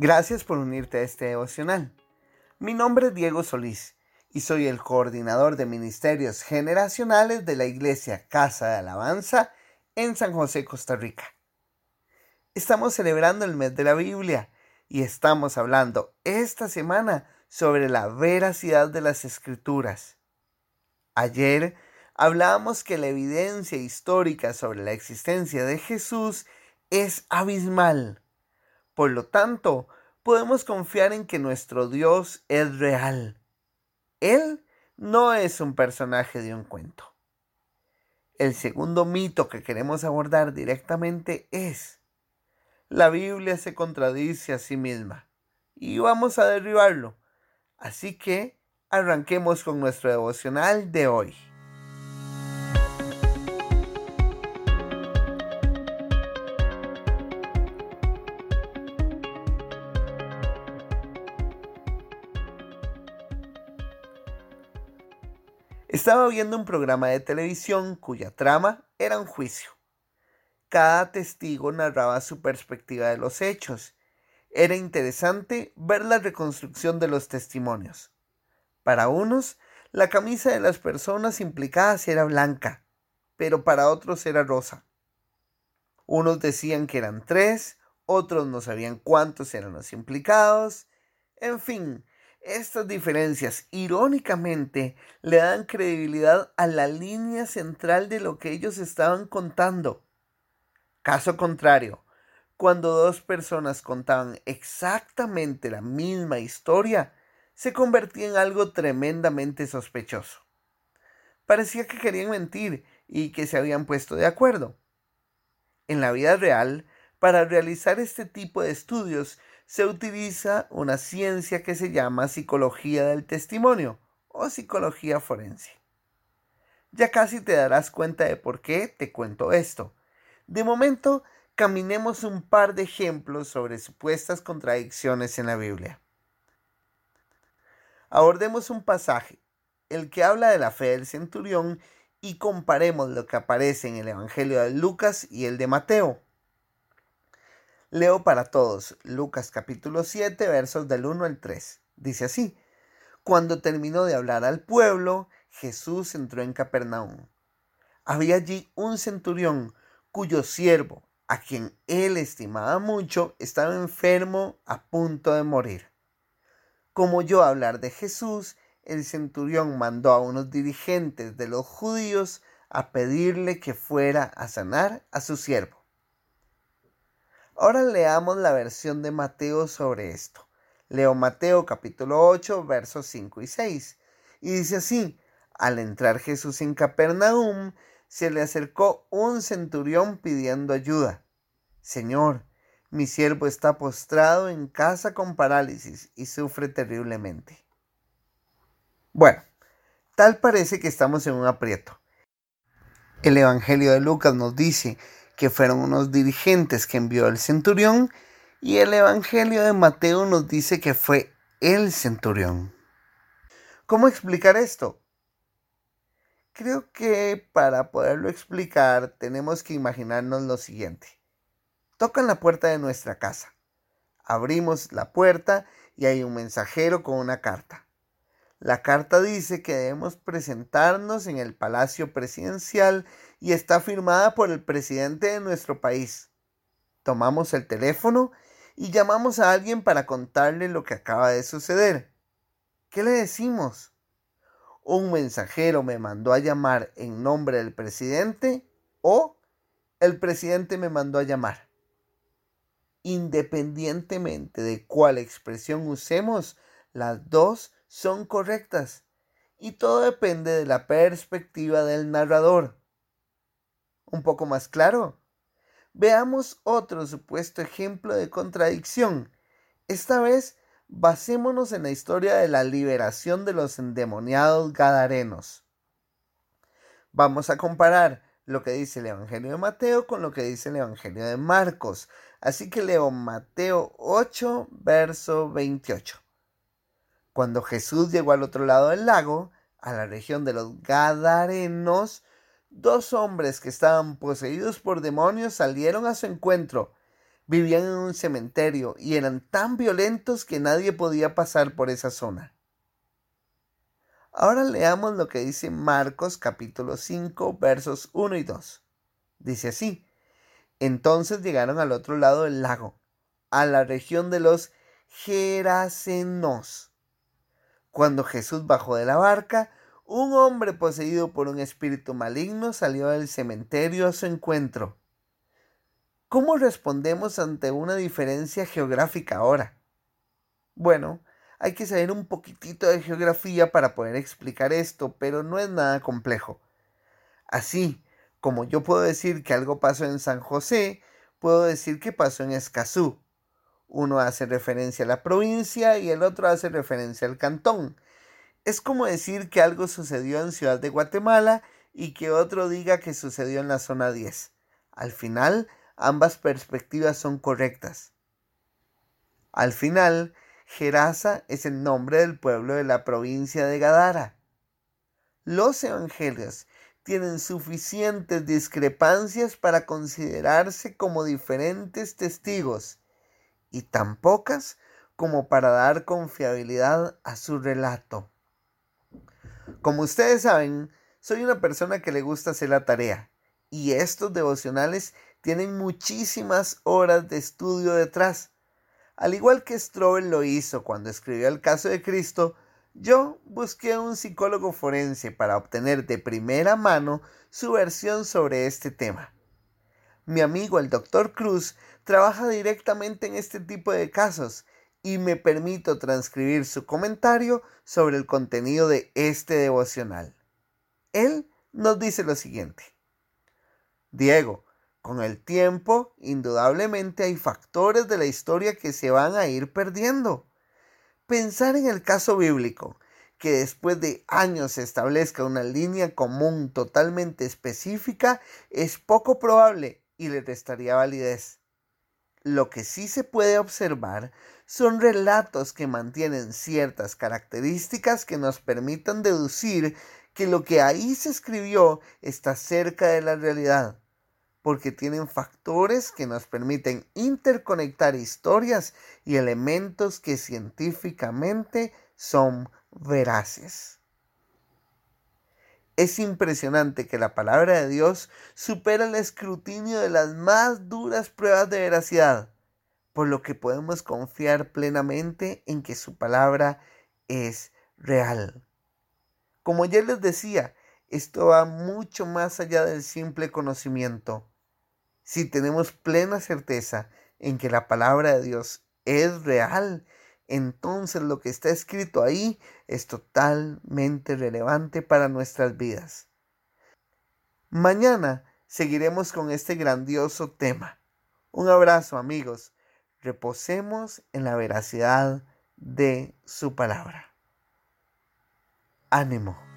Gracias por unirte a este devocional. Mi nombre es Diego Solís y soy el coordinador de ministerios generacionales de la Iglesia Casa de Alabanza en San José, Costa Rica. Estamos celebrando el mes de la Biblia y estamos hablando esta semana sobre la veracidad de las escrituras. Ayer hablábamos que la evidencia histórica sobre la existencia de Jesús es abismal por lo tanto, podemos confiar en que nuestro Dios es real. Él no es un personaje de un cuento. El segundo mito que queremos abordar directamente es, la Biblia se contradice a sí misma y vamos a derribarlo. Así que arranquemos con nuestro devocional de hoy. Estaba viendo un programa de televisión cuya trama era un juicio. Cada testigo narraba su perspectiva de los hechos. Era interesante ver la reconstrucción de los testimonios. Para unos, la camisa de las personas implicadas era blanca, pero para otros era rosa. Unos decían que eran tres, otros no sabían cuántos eran los implicados. En fin, estas diferencias, irónicamente, le dan credibilidad a la línea central de lo que ellos estaban contando. Caso contrario, cuando dos personas contaban exactamente la misma historia, se convertía en algo tremendamente sospechoso. Parecía que querían mentir y que se habían puesto de acuerdo. En la vida real, para realizar este tipo de estudios se utiliza una ciencia que se llama psicología del testimonio o psicología forense. Ya casi te darás cuenta de por qué te cuento esto. De momento, caminemos un par de ejemplos sobre supuestas contradicciones en la Biblia. Abordemos un pasaje, el que habla de la fe del centurión, y comparemos lo que aparece en el Evangelio de Lucas y el de Mateo. Leo para todos Lucas capítulo 7 versos del 1 al 3. Dice así, cuando terminó de hablar al pueblo, Jesús entró en Capernaum. Había allí un centurión cuyo siervo, a quien él estimaba mucho, estaba enfermo a punto de morir. Como oyó hablar de Jesús, el centurión mandó a unos dirigentes de los judíos a pedirle que fuera a sanar a su siervo. Ahora leamos la versión de Mateo sobre esto. Leo Mateo capítulo 8 versos 5 y 6. Y dice así, al entrar Jesús en Capernaum, se le acercó un centurión pidiendo ayuda. Señor, mi siervo está postrado en casa con parálisis y sufre terriblemente. Bueno, tal parece que estamos en un aprieto. El Evangelio de Lucas nos dice que fueron unos dirigentes que envió el centurión, y el Evangelio de Mateo nos dice que fue el centurión. ¿Cómo explicar esto? Creo que para poderlo explicar tenemos que imaginarnos lo siguiente. Tocan la puerta de nuestra casa. Abrimos la puerta y hay un mensajero con una carta. La carta dice que debemos presentarnos en el Palacio Presidencial y está firmada por el presidente de nuestro país. Tomamos el teléfono y llamamos a alguien para contarle lo que acaba de suceder. ¿Qué le decimos? Un mensajero me mandó a llamar en nombre del presidente o el presidente me mandó a llamar. Independientemente de cuál expresión usemos, las dos son correctas y todo depende de la perspectiva del narrador un poco más claro. Veamos otro supuesto ejemplo de contradicción. Esta vez basémonos en la historia de la liberación de los endemoniados gadarenos. Vamos a comparar lo que dice el Evangelio de Mateo con lo que dice el Evangelio de Marcos. Así que leo Mateo 8, verso 28. Cuando Jesús llegó al otro lado del lago, a la región de los Gadarenos, dos hombres que estaban poseídos por demonios salieron a su encuentro, Vivían en un cementerio y eran tan violentos que nadie podía pasar por esa zona. Ahora leamos lo que dice Marcos capítulo 5 versos 1 y 2. Dice así, entonces llegaron al otro lado del lago, a la región de los Gerasenos. Cuando Jesús bajó de la barca, un hombre poseído por un espíritu maligno salió del cementerio a su encuentro. ¿Cómo respondemos ante una diferencia geográfica ahora? Bueno, hay que saber un poquitito de geografía para poder explicar esto, pero no es nada complejo. Así como yo puedo decir que algo pasó en San José, puedo decir que pasó en Escazú. Uno hace referencia a la provincia y el otro hace referencia al cantón. Es como decir que algo sucedió en Ciudad de Guatemala y que otro diga que sucedió en la zona 10. Al final, ambas perspectivas son correctas. Al final, Gerasa es el nombre del pueblo de la provincia de Gadara. Los evangelios tienen suficientes discrepancias para considerarse como diferentes testigos y tan pocas como para dar confiabilidad a su relato. Como ustedes saben, soy una persona que le gusta hacer la tarea y estos devocionales tienen muchísimas horas de estudio detrás. Al igual que Strobel lo hizo cuando escribió el caso de Cristo, yo busqué a un psicólogo forense para obtener de primera mano su versión sobre este tema. Mi amigo el Dr. Cruz trabaja directamente en este tipo de casos y me permito transcribir su comentario sobre el contenido de este devocional. Él nos dice lo siguiente. Diego, con el tiempo, indudablemente hay factores de la historia que se van a ir perdiendo. Pensar en el caso bíblico, que después de años se establezca una línea común totalmente específica, es poco probable y le restaría validez. Lo que sí se puede observar son relatos que mantienen ciertas características que nos permitan deducir que lo que ahí se escribió está cerca de la realidad, porque tienen factores que nos permiten interconectar historias y elementos que científicamente son veraces. Es impresionante que la palabra de Dios supera el escrutinio de las más duras pruebas de veracidad por lo que podemos confiar plenamente en que su palabra es real. Como ya les decía, esto va mucho más allá del simple conocimiento. Si tenemos plena certeza en que la palabra de Dios es real, entonces lo que está escrito ahí es totalmente relevante para nuestras vidas. Mañana seguiremos con este grandioso tema. Un abrazo amigos reposemos en la veracidad de su palabra. Ánimo.